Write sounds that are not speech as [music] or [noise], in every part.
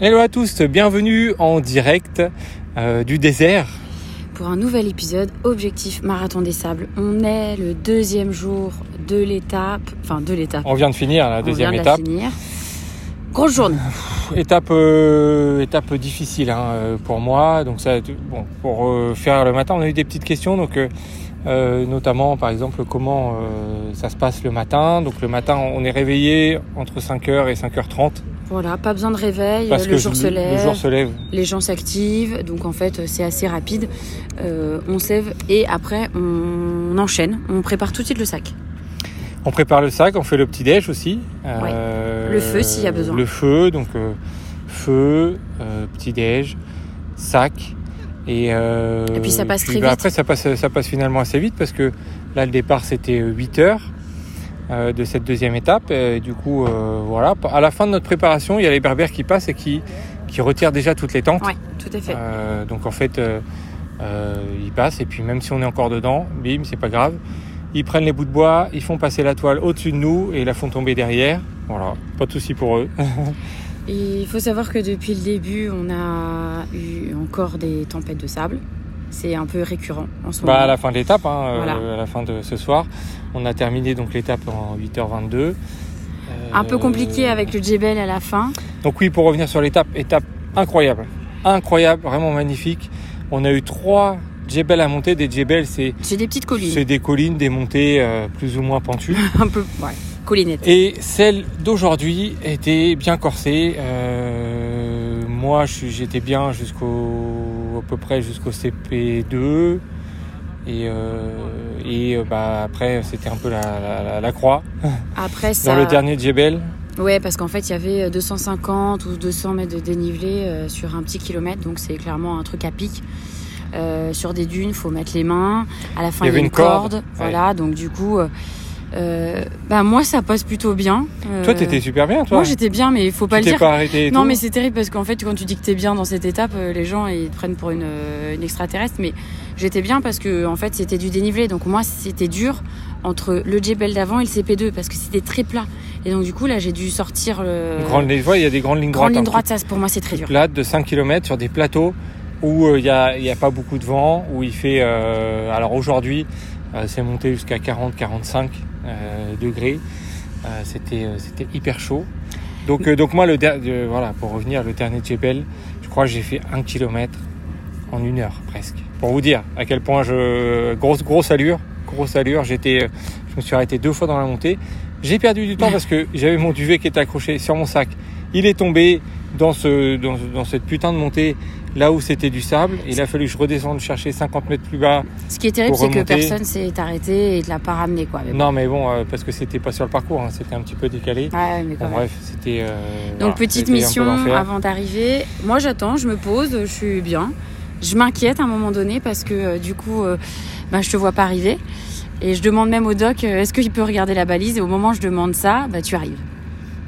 Hello à tous, bienvenue en direct euh, du désert. Pour un nouvel épisode, Objectif Marathon des Sables. On est le deuxième jour de l'étape, enfin de l'étape. On vient de finir la On deuxième vient de la étape. finir. Grosse journée. Étape, euh, étape difficile hein, euh, pour moi. Donc ça, bon, pour euh, faire le matin, on a eu des petites questions. Donc euh, notamment, par exemple, comment euh, ça se passe le matin. Donc le matin, on est réveillé entre 5h et 5h30 Voilà, pas besoin de réveil, parce le que jour se le lève, jour se lève. les gens s'activent, donc en fait c'est assez rapide. Euh, on sève et après on enchaîne, on prépare tout de suite le sac. On prépare le sac, on fait le petit déj aussi. Euh, Le feu, s'il y a besoin. Le feu, donc euh, feu, petit déj, sac. Et, Et puis ça passe très bah, vite. Après ça passe, ça passe finalement assez vite parce que là le départ c'était 8 heures de cette deuxième étape. Et du coup euh, voilà, à la fin de notre préparation il y a les berbères qui passent et qui, qui retirent déjà toutes les tentes. Ouais, tout à fait. Euh, donc en fait, euh, euh, ils passent et puis même si on est encore dedans, bim, c'est pas grave. Ils prennent les bouts de bois, ils font passer la toile au-dessus de nous et la font tomber derrière. Voilà, pas de souci pour eux. Il faut savoir que depuis le début, on a eu encore des tempêtes de sable. C'est un peu récurrent en ce moment. bah, à la fin de l'étape, hein, euh, à la fin de ce soir, on a terminé donc l'étape en 8h22. Euh, Un peu compliqué avec le Djebel à la fin. Donc oui, pour revenir sur l'étape, étape incroyable, incroyable, vraiment magnifique. On a eu trois djebels à monter. Des djebels, c'est des petites collines. c'est des collines, des montées euh, plus ou moins pentues. [laughs] Un peu, ouais, collinettes. Et celle d'aujourd'hui était bien corsée. Euh, moi, j'étais bien jusqu'au à peu près jusqu'au CP2. Et, euh, et euh, bah, après, c'était un peu la, la- croix. [laughs] Après ça. Dans le dernier Djebel, Ouais, parce qu'en fait, il y avait 250 ou 200 mètres de dénivelé euh, sur un petit kilomètre, donc c'est clairement un truc à pic. Euh, sur des dunes, faut mettre les mains. À la fin, Il y avait une une corde, corde. ouais. Voilà, donc du coup, euh, euh, bah moi, ça passe plutôt bien. Euh, toi, t'étais super bien, toi. Moi, j'étais bien, mais il faut pas tu le dire. pas arrêté. Non, tout mais c'est terrible parce qu'en fait, quand tu dis que t'es bien dans cette étape, euh, les gens ils te prennent pour une, euh, une extraterrestre. Mais j'étais bien parce que en fait, c'était du dénivelé. Donc moi, c'était dur entre le Djebel d'avant et le CP2 parce que c'était très plat. Et donc du coup, là, j'ai dû sortir le Une grande ligne, il y a des grandes lignes droites. ligne un droite. Ça, pour moi, c'est très dur. plate de 5 km sur des plateaux où euh, il n'y a, y a pas beaucoup de vent, où il fait. euh, alors aujourd'hui, euh, c'est monté jusqu'à 40-45 euh, degrés. Euh, c'était, euh, c'était hyper chaud. Donc, euh, donc moi, le der- euh, voilà, pour revenir, le dernier Djebel, je crois que j'ai fait un kilomètre en une heure presque. Pour vous dire à quel point je grosse grosse allure, grosse allure. J'étais, euh, je me suis arrêté deux fois dans la montée. J'ai perdu du temps parce que j'avais mon duvet qui était accroché sur mon sac. Il est tombé dans ce dans, dans cette putain de montée là où c'était du sable. Il a fallu que je redescende chercher 50 mètres plus bas. Ce qui est terrible, c'est que personne s'est arrêté et te l'a pas ramené, quoi. Mais bon. Non mais bon euh, parce que c'était pas sur le parcours, hein, c'était un petit peu décalé. Ouais, mais quand Bon, même. bref, c'était. euh, Donc voilà, petite mission avant d'arriver. Moi j'attends, je me pose, je suis bien. Je m'inquiète à un moment donné parce que euh, du coup, bah, je te vois pas arriver. Et je demande même au doc, est-ce qu'il peut regarder la balise? Et au moment où je demande ça, bah tu arrives.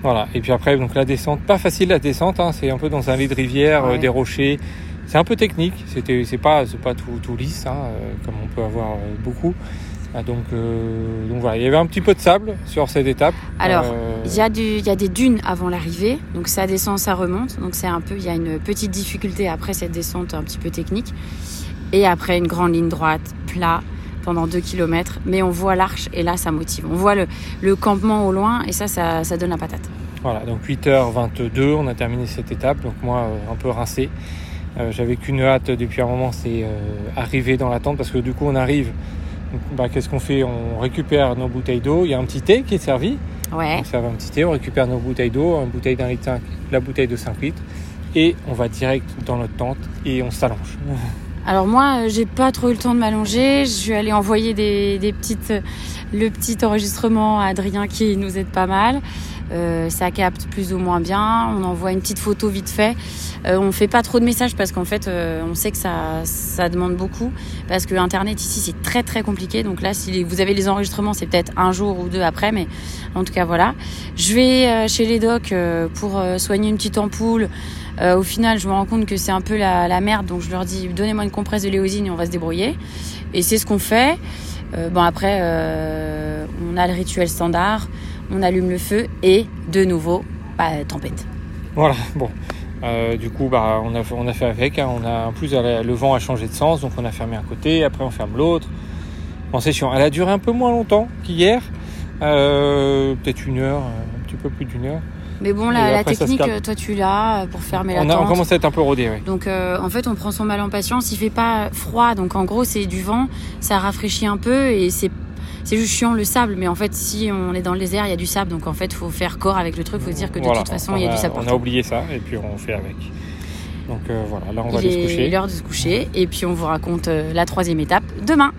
Voilà. Et puis après, donc la descente, pas facile la descente. hein, c'est un peu dans un lit de rivière, euh, des rochers. C'est un peu technique. C'était, c'est pas, c'est pas tout, tout lisse, hein, euh, comme on peut avoir euh, beaucoup. Ah, donc, donc voilà, il y avait un petit peu de sable sur cette étape. Alors, Il y, a du, y a des dunes avant l'arrivée, donc ça descend, ça remonte. Donc c'est un peu, il y a une petite difficulté après cette descente un petit peu technique. Et après une grande ligne droite, plat, pendant 2 km. Mais on voit l'arche et là ça motive. On voit le, le campement au loin et ça, ça, ça donne la patate. Voilà, donc 8h22, on a terminé cette étape. Donc moi, euh, un peu rincé. Euh, J'avais qu'une hâte depuis un moment, c'est euh, arriver dans la tente parce que du coup, on arrive. bah, Qu'est-ce qu'on fait? On récupère nos bouteilles d'eau. Il y a un petit thé qui est servi. Ouais. On sert un petit thé, on récupère nos bouteilles d'eau, une bouteille d'un litre, la bouteille de 5 litres, et on va direct dans notre tente et on s'allonge. [laughs] Alors moi, euh, j'ai pas trop eu le temps de m'allonger. Je suis allée envoyer des, des petites, le petit enregistrement à Adrien qui nous aide pas mal. Euh, ça capte plus ou moins bien. On envoie une petite photo vite fait. Euh, on fait pas trop de messages parce qu'en fait, euh, on sait que ça, ça demande beaucoup. Parce que Internet ici, c'est très très compliqué. Donc là, si vous avez les enregistrements, c'est peut-être un jour ou deux après. Mais en tout cas, voilà. Je vais euh, chez les docs euh, pour euh, soigner une petite ampoule. Euh, au final, je me rends compte que c'est un peu la, merde. Donc je leur dis, donnez-moi une compresse de léosine et on va se débrouiller. Et c'est ce qu'on fait. Euh, bon après, euh, on a le rituel standard. On allume le feu et de nouveau, bah, tempête. Voilà, bon. Du coup, bah, on, a, on a fait avec. Hein. On a, en plus, le vent a changé de sens, donc on a fermé un côté, après on ferme l'autre. Bon, c'est. Elle a duré un peu moins longtemps qu'hier. Peut-être une heure, un petit peu plus d'une heure. Mais bon, la, la technique, toi tu l'as pour fermer la on a, On commence à être un peu rodé, oui. Donc en fait, on prend son mal en patience. Il fait pas froid, donc en gros, c'est du vent, ça rafraîchit un peu et c'est c'est juste chiant le sable, mais en fait, si on est dans le désert, il y a du sable, donc en fait, il faut faire corps avec le truc. Il faut se dire que de toute façon, il y a, du sable. On a oublié ça, et puis on fait avec. Donc euh, voilà, là, on va aller se coucher. Il est l'heure de se coucher, et puis on vous raconte euh, la troisième étape demain.